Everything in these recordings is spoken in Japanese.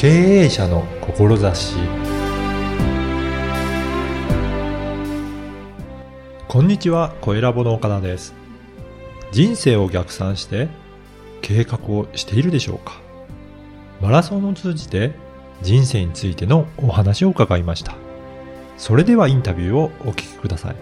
経営者の志こんにちは、小ラボの岡田です。人生を逆算して計画をしているでしょうかマラソンを通じて人生についてのお話を伺いました。それではインタビューをお聞きください。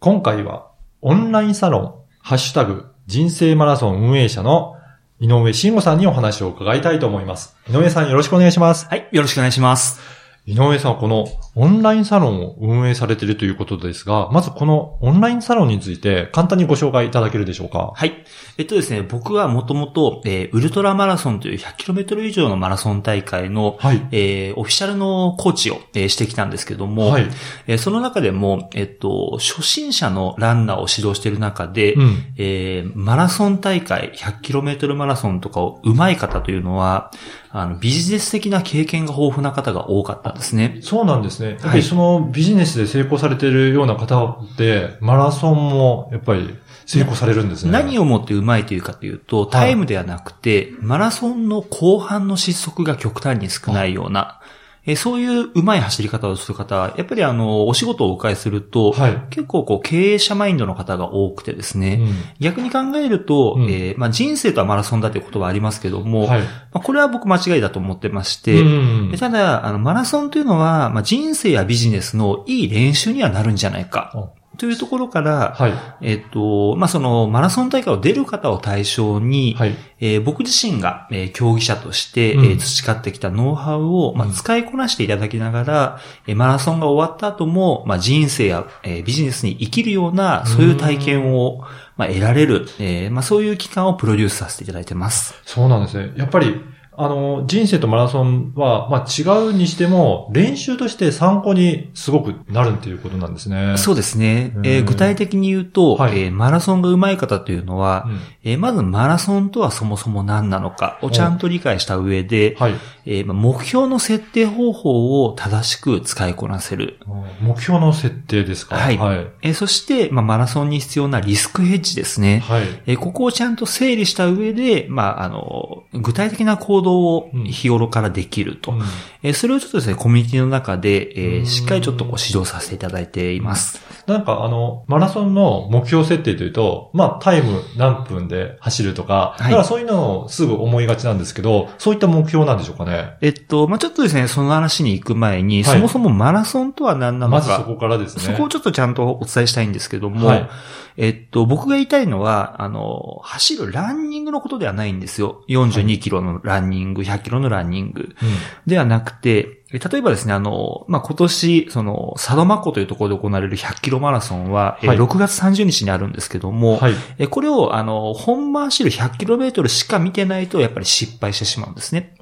今回はオンラインサロン、ハッシュタグ、人生マラソン運営者の井上慎吾さんにお話を伺いたいと思います。井上さんよろしくお願いします。はい、よろしくお願いします。井上さん、このオンラインサロンを運営されているということですが、まずこのオンラインサロンについて簡単にご紹介いただけるでしょうか？はい。えっとですね、僕はもともと、えーウルトラマラソンという 100km 以上のマラソン大会の、はい。えーオフィシャルのコーチを、えーしてきたんですけども、はい。えーその中でも、えっと、初心者のランナーを指導している中で、うん。えーマラソン大会、100km マラソンとかを上手い方というのは、あの、ビジネス的な経験が豊富な方が多かったんですね。そうなんですね。やっぱりそのビジネスで成功されているような方って、マラソンもやっぱり成功されるんですね。何をもって上手いというかというと、タイムではなくて、マラソンの後半の失速が極端に少ないような、えーそういう上手い走り方をする方は、やっぱりあの、お仕事をお伺いすると、はい。結構こう経営者マインドの方が多くてですね、うん逆に考えると、うんえーまあ、人生とはマラソンだという言葉はありますけども、はい。まあ、これは僕間違いだと思ってまして、うんただ、あの、マラソンというのは、まあ、人生やビジネスのいい練習にはなるんじゃないか。というところから、はい。えっと、まあ、その、マラソン大会を出る方を対象に、はい。えー僕自身が、えー競技者として、うんえー培ってきたノウハウを、まあ、うん使いこなしていただきながら、えーマラソンが終わった後も、まあ、人生や、えービジネスに生きるような、そういう体験を、まあ、得られる、えーまあ、そういう期間をプロデュースさせていただいてます。そうなんですね。やっぱり、あの、人生とマラソンは、まあ違うにしても、練習として参考にすごくなるっていうことなんですね。そうですね。えーうん具体的に言うと、はいえーマラソンが上手い方というのは、うんえーまずマラソンとはそもそも何なのかをちゃんと理解した上で、はい。えーまあ目標の設定方法を正しく使いこなせる。目標の設定ですか？はいはい。えーそして、まあ、マラソンに必要なリスクヘッジですね。はい。えーここをちゃんと整理した上で、まあ、あの、具体的な行動をうん日頃からできると。うんえーそれをちょっとですね、コミュニティの中で、えーうんしっかりちょっとこう指導させていただいています。なんかあの、マラソンの目標設定というと、まあタイム何分で走るとか、いだからそういうのをすぐ思いがちなんですけど、そういった目標なんでしょうかね？えっと、まあ、ちょっとですね、その話に行く前に、はいそもそもマラソンとは何なのか、まずそこからですね。そこをちょっとちゃんとお伝えしたいんですけども、はいえっと、僕が言いたいのは、あの、走るランニングのことではないんですよ。42キロのランニング、100キロのランニング。ではなくて、え例えばですね、あの、まあ、今年、その、サドマ湖というところで行われる100キロマラソンは、えはい6月30日にあるんですけども、はい。えこれを、あの、本番走る100キロメートルしか見てないと、やっぱり失敗してしまうんですね。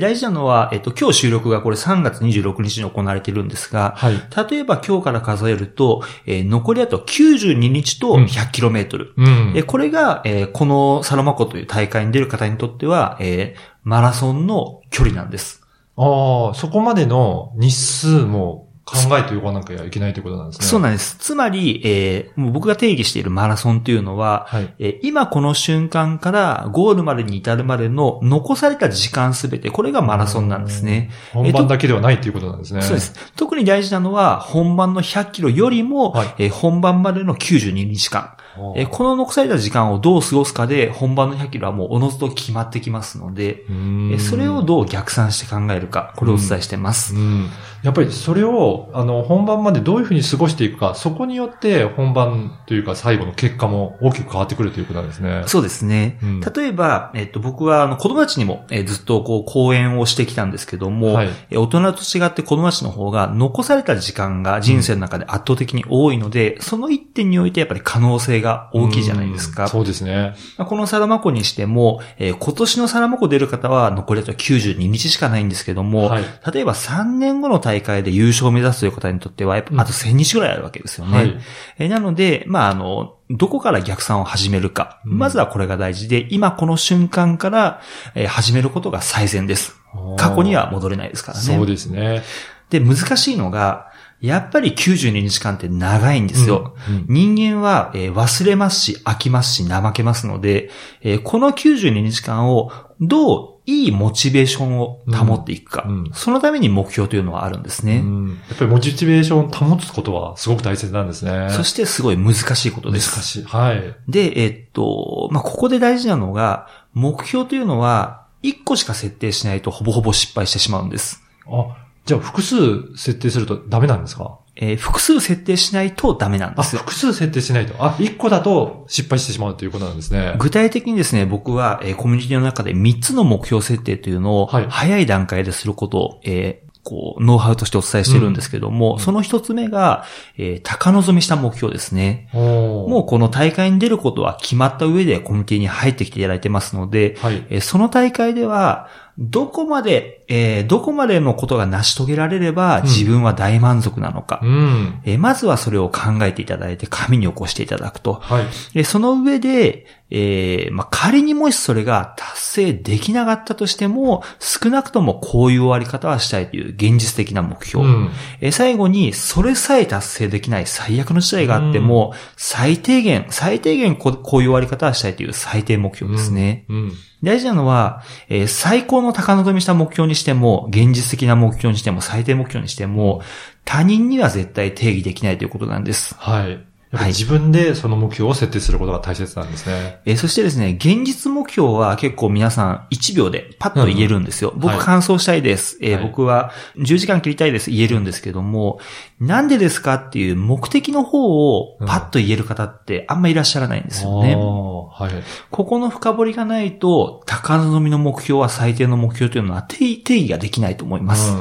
大事なのは、えっと、今日収録がこれ3月26日に行われているんですが、はい。例えば今日から数えると、えー残りあと92日とうん 100km。うん。えこれが、えーこのサロマ湖という大会に出る方にとっては、えーマラソンの距離なんです。ああ、そこまでの日数も考えておかなきゃいけないということなんですね。そうなんです。つまり、えーもう僕が定義しているマラソンというのは、はい。えー今この瞬間からゴールまでに至るまでの残された時間すべて、これがマラソンなんですね。本番だけではないということなんですね。そうです。特に大事なのは、本番の100キロよりも、はいえー本番までの92日間。えーこの残された時間をどう過ごすかで、本番の100キロはもうおのずと決まってきますので、えーそれをどう逆算して考えるか、これをお伝えしてます。うん。やっぱりそれを、あの、本番までどういうふうに過ごしていくか、そこによって本番というか最後の結果も大きく変わってくるということなんですね。そうですね。うん例えば、えっと、僕は、あの、子供たちにも、えーずっと、こう、講演をしてきたんですけども、はいえー大人と違って子供たちの方が、残された時間が人生の中で圧倒的に多いので、その一点においてやっぱり可能性が大きいじゃないですか。うんそうですね。まあこのサラマ湖にしても、えー今年のサラマ湖出る方は残りあと92日しかないんですけども、はい例えば3年後の大会で優勝を目指すという方にとっては、やっぱあと1000日ぐらいあるわけですよね。はいえーなので、まあ、あの、どこから逆算を始めるか。うんまずはこれが大事で、今この瞬間から、えー始めることが最善です。過去には戻れないですからね。そうですね。で、難しいのが、やっぱり92日間って長いんですよ。うんうん人間は、えー忘れますし、飽きますし、怠けますので、えーこの92日間をどういいモチベーションを保っていくか、うんうんそのために目標というのはあるんですね。うんやっぱりモチベーションを保つことはすごく大切なんですね。そしてすごい難しいこと難です。しい。はい。で、えっと、まあ、ここで大事なのが、目標というのは、1個しか設定しないとほぼほぼ失敗してしまうんです。あ、じゃあ複数設定するとダメなんですか？えー複数設定しないとダメなんであ、すよ。複数設定しないと。あ、1個だと失敗してしまうということなんですね。具体的にですね、僕は、えーコミュニティの中で3つの目標設定というのを、はい早い段階ですることを、えーこう、ノウハウとしてお伝えしてるんですけども、うんその一つ目が、えー高望みした目標ですね。ももうこの大会に出ることは決まった上でコミュニティに入ってきていただいてますので、はい。えーその大会では、どこまで、えーどこまでのことが成し遂げられればん自分は大満足なのか、うん。えーまずはそれを考えていただいて紙に起こしていただくと。はい。えーその上で、えーまあ、仮にもしそれが達成できなかったとしても、少なくともこういう終わり方はしたいという現実的な目標。うん。えー最後に、それさえ達成できない最悪の事態があっても、最低限、最低限ここういう終わり方はしたいという最低目標ですね。うん。大事なのは、えー最高の高望みした目標にしても、現実的な目標にしても、最低目標にしても、他人には絶対定義できないということなんです。はい。自分でその目標を設定することが大切なんですね。えーそしてですね、現実目標は結構皆さん1秒でパッと言えるんですよ。僕はい完走したいです。えーはい僕は10時間切りたいです。言えるんですけども、なんでですかっていう目的の方をパッと言える方ってあんまいらっしゃらないんですよね。あーはい。ここの深掘りがないと、高望みの目標は最低の目標というのは定定義ができないと思います。うん。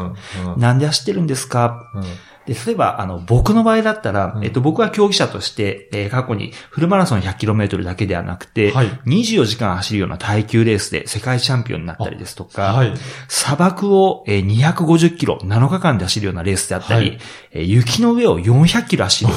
うんなんで走ってるんですか？うんで、例えば、あの、僕の場合だったら、うん。えっと、僕は競技者として、えー過去にフルマラソン 100km だけではなくて、はい。24時間走るような耐久レースで世界チャンピオンになったりですとか、はい。砂漠を、えー250キロ、7日間で走るようなレースであったり、はい。えー雪の上を400キロ走る、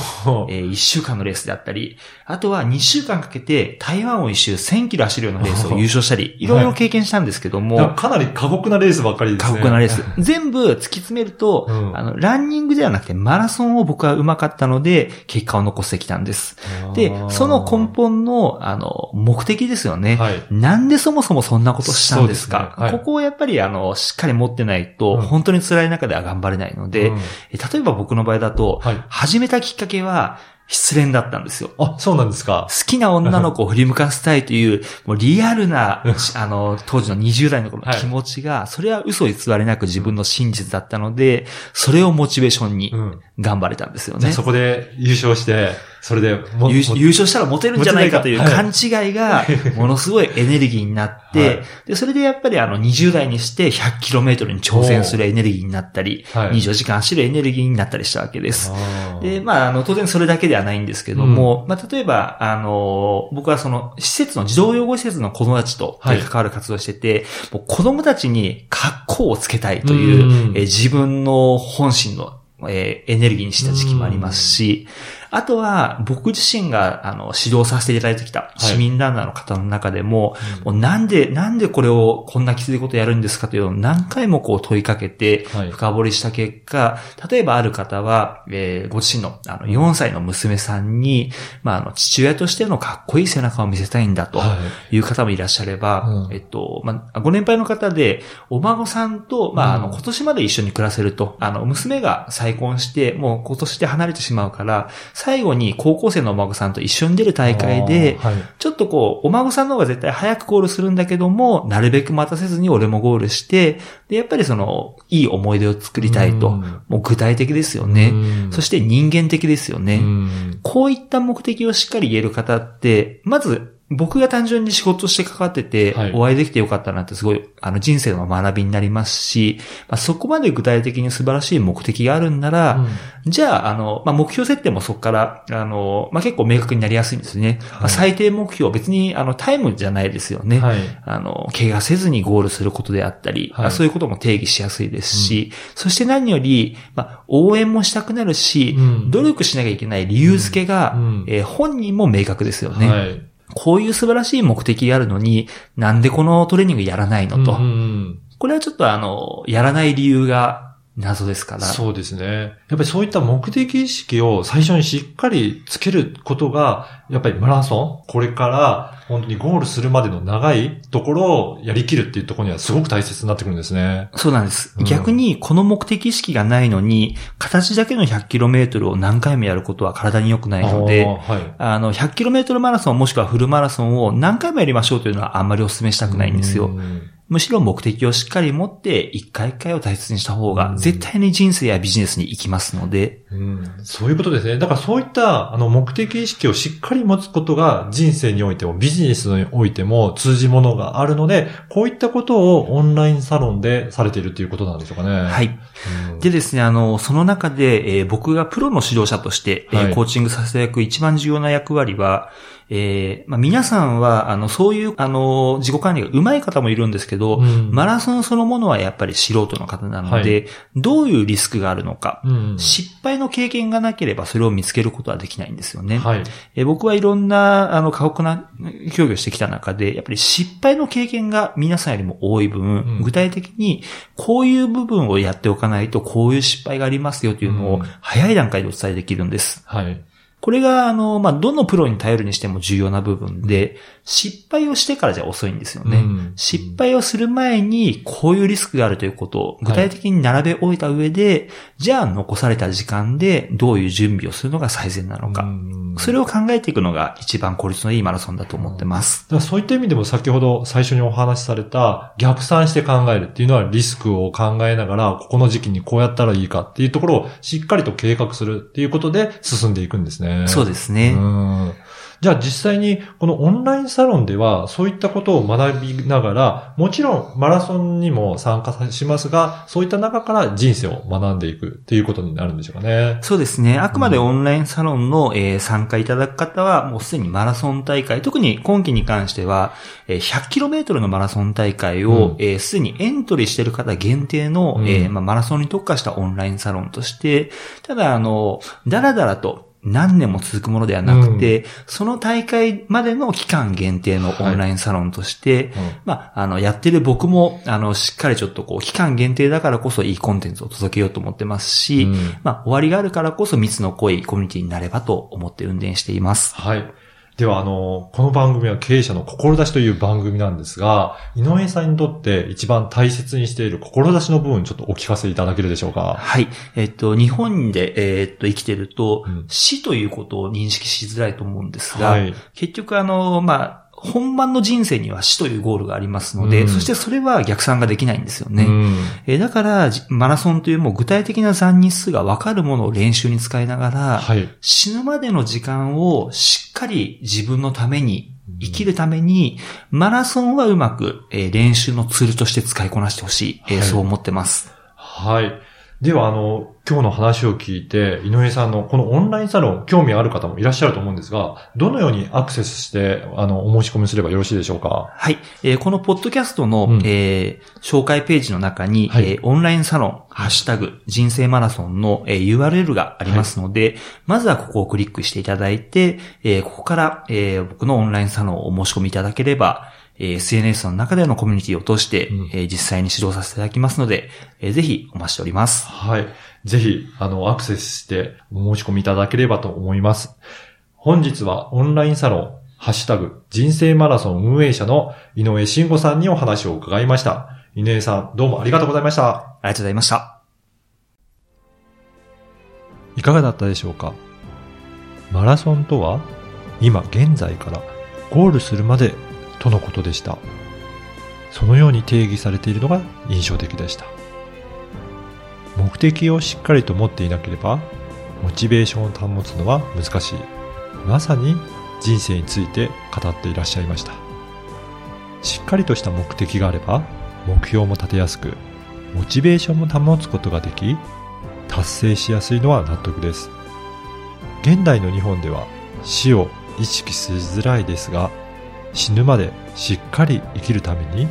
え1週間のレースであったり、あとは2週間かけて台湾を一周1000キロ走るようなレースを優勝したり、いろいろ経験したんですけども、かかなり過酷なレースばっかりです過ね。酷なレース。全部突き詰めると、うん。あの、ランニングではなくてマラソンを僕は上手かったので、結果を残してきたんです。で、その根本の、あの、目的ですよね。はい。なんでそもそもそんなことしたんですか？ねはいここをやっぱり、あの、しっかり持ってないと、うん本当に辛い中では頑張れないので、うんえ例えば僕の場合だと、はい。始めたきっかけは、失恋だったんですよ。あ、そうなんですか。好きな女の子を振り向かせたいという、もうリアルな、あの、当時の20代の頃の気持ちが、それは嘘偽りなく自分の真実だったので、それをモチベーションにうん。頑張れたんですよねじゃあ。そこで優勝して、それでも優勝したらモテるんじゃないかという勘違いが、ものすごいエネルギーになって、はい。で、それでやっぱりあの20代にして 100km に挑戦するエネルギーになったり、はい。24時間走るエネルギーになったりしたわけです。で、まあ、あの、当然それだけではないんですけども、まあ、例えば、あの、僕はその、施設の、児童養護施設の子供たちとはい。関わる活動をしてて、もう子供たちに格好をつけたいという、うん。えー自分の本心の、えーエネルギーにした時期もありますし、あとは、僕自身が、あの、指導させていただいてきた市民ランナーの方の中でも、もうなんで、なんでこれをこんなきついことやるんですかというのを何回もこう問いかけて、はい。深掘りした結果、例えばある方は、えーご自身のあの4歳の娘さんに、まあ、あの、父親としてのかっこいい背中を見せたいんだとはい。いう方もいらっしゃれば、うん。えっと、まあ、ご年配の方で、お孫さんと、まあ、あの、うん。今年まで一緒に暮らせると、あの、娘が再婚して、もう今年で離れてしまうから、最後に高校生のお孫さんと一緒に出る大会で、はいちょっとこう、お孫さんの方が絶対早くゴールするんだけども、なるべく待たせずに俺もゴールして、で、やっぱりその、いい思い出を作りたいと。うんもう具体的ですよね。うんそして人間的ですよね。うんこういった目的をしっかり言える方って、まず、僕が単純に仕事して関わっててはい、お会いできてよかったなってすごい、あの人生の学びになりますし、まあ、そこまで具体的に素晴らしい目的があるんなら、じゃあ、あの、まあ、目標設定もそこから、あの、まあ、結構明確になりやすいんですね。まあ、最低目標、別に、あの、タイムじゃないですよね。はい。あの、怪我せずにゴールすることであったり、はい。そういうことも定義しやすいですし、そして何より、まあ、応援もしたくなるし、うん。努力しなきゃいけない理由付けが、うん。うん。えー本人も明確ですよね、はい。こういう素晴らしい目的があるのに、なんでこのトレーニングやらないのと。これはちょっとあの、やらない理由が謎ですから。そうですね。やっぱりそういった目的意識を最初にしっかりつけることが、やっぱりマラソン、これから本当にゴールするまでの長いところをやりきるっていうところにはすごく大切になってくるんですね。そうなんです。うん逆に、この目的意識がないのに、形だけの 100km を何回もやることは体に良くないので、はい。あの、100km マラソンもしくはフルマラソンを何回もやりましょうというのはあんまりお勧めしたくないんですよ。うんむしろ目的をしっかり持って、一回一回を大切にした方が、絶対に人生やビジネスに行きますので、うんそういうことですね。だからそういった、あの、目的意識をしっかり持つことが人生においてもビジネスにおいても通じものがあるので、こういったことをオンラインサロンでされているということなんでしょうかね。は。い。うんでですね、あの、その中で、えー僕がプロの指導者として、えーはいコーチングさせていただく一番重要な役割は、えーまあ、皆さんは、あの、そういう、あの、自己管理が上手い方もいるんですけど、うんマラソンそのものはやっぱり素人の方なので、どういうリスクがあるのか、うん失敗の経験がなければそれを見つけることはできないんですよね。はい。えー僕はいろんな、あの、過酷な競技をしてきた中で、やっぱり失敗の経験が皆さんよりも多い分、うん具体的にこういう部分をやっておかないとこういう失敗がありますよというのをうん早い段階でお伝えできるんです。はい。これが、あの、まあ、どのプロに頼るにしても重要な部分で、失敗をしてからじゃ遅いんですよね。うん失敗をする前に、こういうリスクがあるということを具体的に並べ終えた上で、じゃあ残された時間でどういう準備をするのが最善なのか。うんそれを考えていくのが一番効率のいいマラソンだと思ってます。だからそういった意味でも先ほど最初にお話しされた逆算して考えるっていうのはリスクを考えながらここの時期にこうやったらいいかっていうところをしっかりと計画するっていうことで進んでいくんですね。そうですね。うんじゃあ実際にこのオンラインサロンではそういったことを学びながら、もちろんマラソンにも参加しますが、そういった中から人生を学んでいくっていうことになるんでしょうかね。そうですね。あくまでオンラインサロンの、えー参加いただく方は、もうすでにマラソン大会、特に今期に関しては、えー 100km のマラソン大会をうん、えーすでにエントリーしている方限定の、うんえーまあ、マラソンに特化したオンラインサロンとして、ただ、あの、だらだらと、何年も続くものではなくて、その大会までの期間限定のオンラインサロンとして、まあ、あの、やってる僕も、あの、しっかりちょっとこう、期間限定だからこそいいコンテンツを届けようと思ってますし、うんまあ、終わりがあるからこそ密の濃いコミュニティになればと思って運転しています。はい。では、あの、この番組は経営者の志という番組なんですが、井上さんにとって一番大切にしている志の部分、ちょっとお聞かせいただけるでしょうか？はい。えっと、日本で、えっと、生きてると、うん死ということを認識しづらいと思うんですが、はい。結局あの、まあ、本番の人生には死というゴールがありますので、うんそしてそれは逆算ができないんですよね。うんえーだから、じマラソンというもう具体的な残日数がわかるものを練習に使いながら、はい。死ぬまでの時間をしっかり自分のために、生きるために、マラソンはうまく、えー練習のツールとして使いこなしてほしい、えーはいそう思ってます。はい。では、あの、今日の話を聞いて、井上さんのこのオンラインサロン、興味ある方もいらっしゃると思うんですが、どのようにアクセスして、あの、お申し込みすればよろしいでしょうか？はい。えーこのポッドキャストの、うん。えー紹介ページの中に、はい。えーオンラインサロン、ハッシュタグ、人生マラソンの、えー URL がありますので、まずはここをクリックしていただいて、えーここから、えー僕のオンラインサロンをお申し込みいただければ、えー SNS の中でのコミュニティを通して、うんえー実際に指導させていただきますので、えーぜひお待ちしております。はい。ぜひ、あの、アクセスしてお申し込みいただければと思います。本日はオンラインサロン、ハッシュタグ、人生マラソン運営者の井上慎吾さんにお話を伺いました。井上さん、どうもありがとうございました。ありがとうございました。いかがだったでしょうか？マラソンとは今現在からゴールするまでとのことでした。そのように定義されているのが印象的でした。目的をしっかりと持っていなければモチベーションを保つのは難しい。まさに人生について語っていらっしゃいました。しっかりとした目的があれば目標も立てやすくモチベーションも保つことができ達成しやすいのは納得です現代の日本では死を意識しづらいですが死ぬまでしっかり生きるために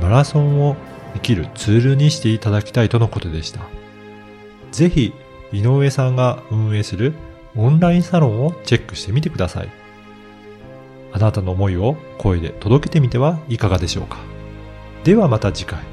マラソンを生きるツールにしていただきたいとのことでした。ぜひ井上さんが運営するオンラインサロンをチェックしてみてください。あなたの思いを声で届けてみてはいかがでしょうか。ではまた次回。